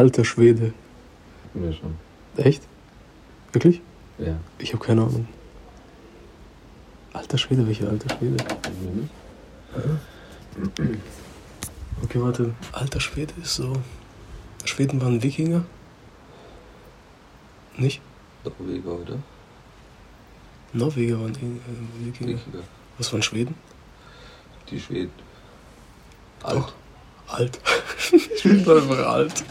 Alter Schwede. Ja, schon. Echt? Wirklich? Ja. Ich habe keine Ahnung. Alter Schwede, welcher alter Schwede? Okay, warte. Alter Schwede ist so. Schweden waren Wikinger? Nicht? Norweger, oder? Norweger waren äh, Wikinger. Wikinger. Was waren Schweden? Die Schweden. Alt. Alt. Schweden waren einfach alt.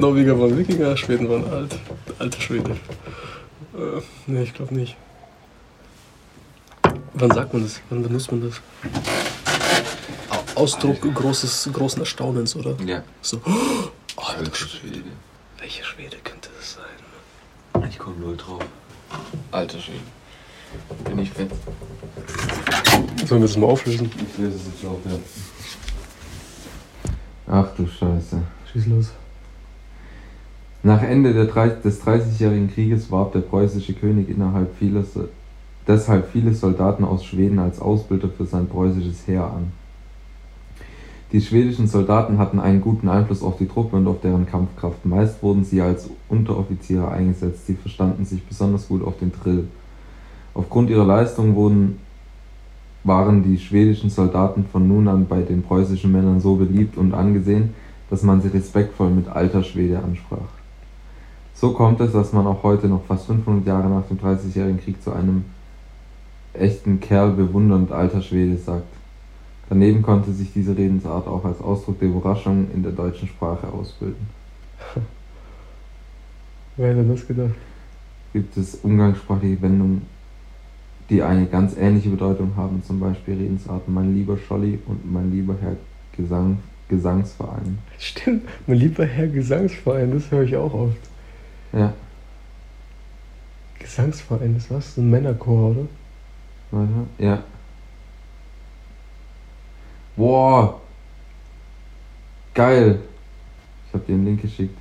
Norweger waren Wikinger, Schweden waren alt. Alter Schwede. Äh, ne, ich glaube nicht. Wann sagt man das? Wann benutzt man das? Au- Ausdruck großes, großen Erstaunens, oder? Ja. So. Oh, alter. Schwede. Welche Schwede könnte das sein? Ich komme null drauf. Alter Schwede. Bin ich fett. Sollen wir das mal auflösen? Ich löse es jetzt auf, ja. Ach du Scheiße. Schieß los. Nach Ende der drei- des Dreißigjährigen Krieges warb der preußische König innerhalb vieles, deshalb viele Soldaten aus Schweden als Ausbilder für sein preußisches Heer an. Die schwedischen Soldaten hatten einen guten Einfluss auf die Truppe und auf deren Kampfkraft. Meist wurden sie als Unteroffiziere eingesetzt. Sie verstanden sich besonders gut auf den Drill. Aufgrund ihrer Leistung wurden, waren die schwedischen Soldaten von nun an bei den preußischen Männern so beliebt und angesehen, dass man sie respektvoll mit alter Schwede ansprach. So kommt es, dass man auch heute noch fast 500 Jahre nach dem Dreißigjährigen Krieg zu einem echten Kerl bewundernd alter Schwede sagt. Daneben konnte sich diese Redensart auch als Ausdruck der Überraschung in der deutschen Sprache ausbilden. Wer hätte das gedacht? Gibt es umgangssprachliche Wendungen, die eine ganz ähnliche Bedeutung haben, zum Beispiel Redensarten mein lieber Scholli und mein lieber Herr Gesang, Gesangsverein. Stimmt, mein lieber Herr Gesangsverein, das höre ich auch oft. Ja, Gesangsverein, ist was? Ein Männerchor, oder? warte, ja. Boah! Geil! Ich hab dir einen Link geschickt.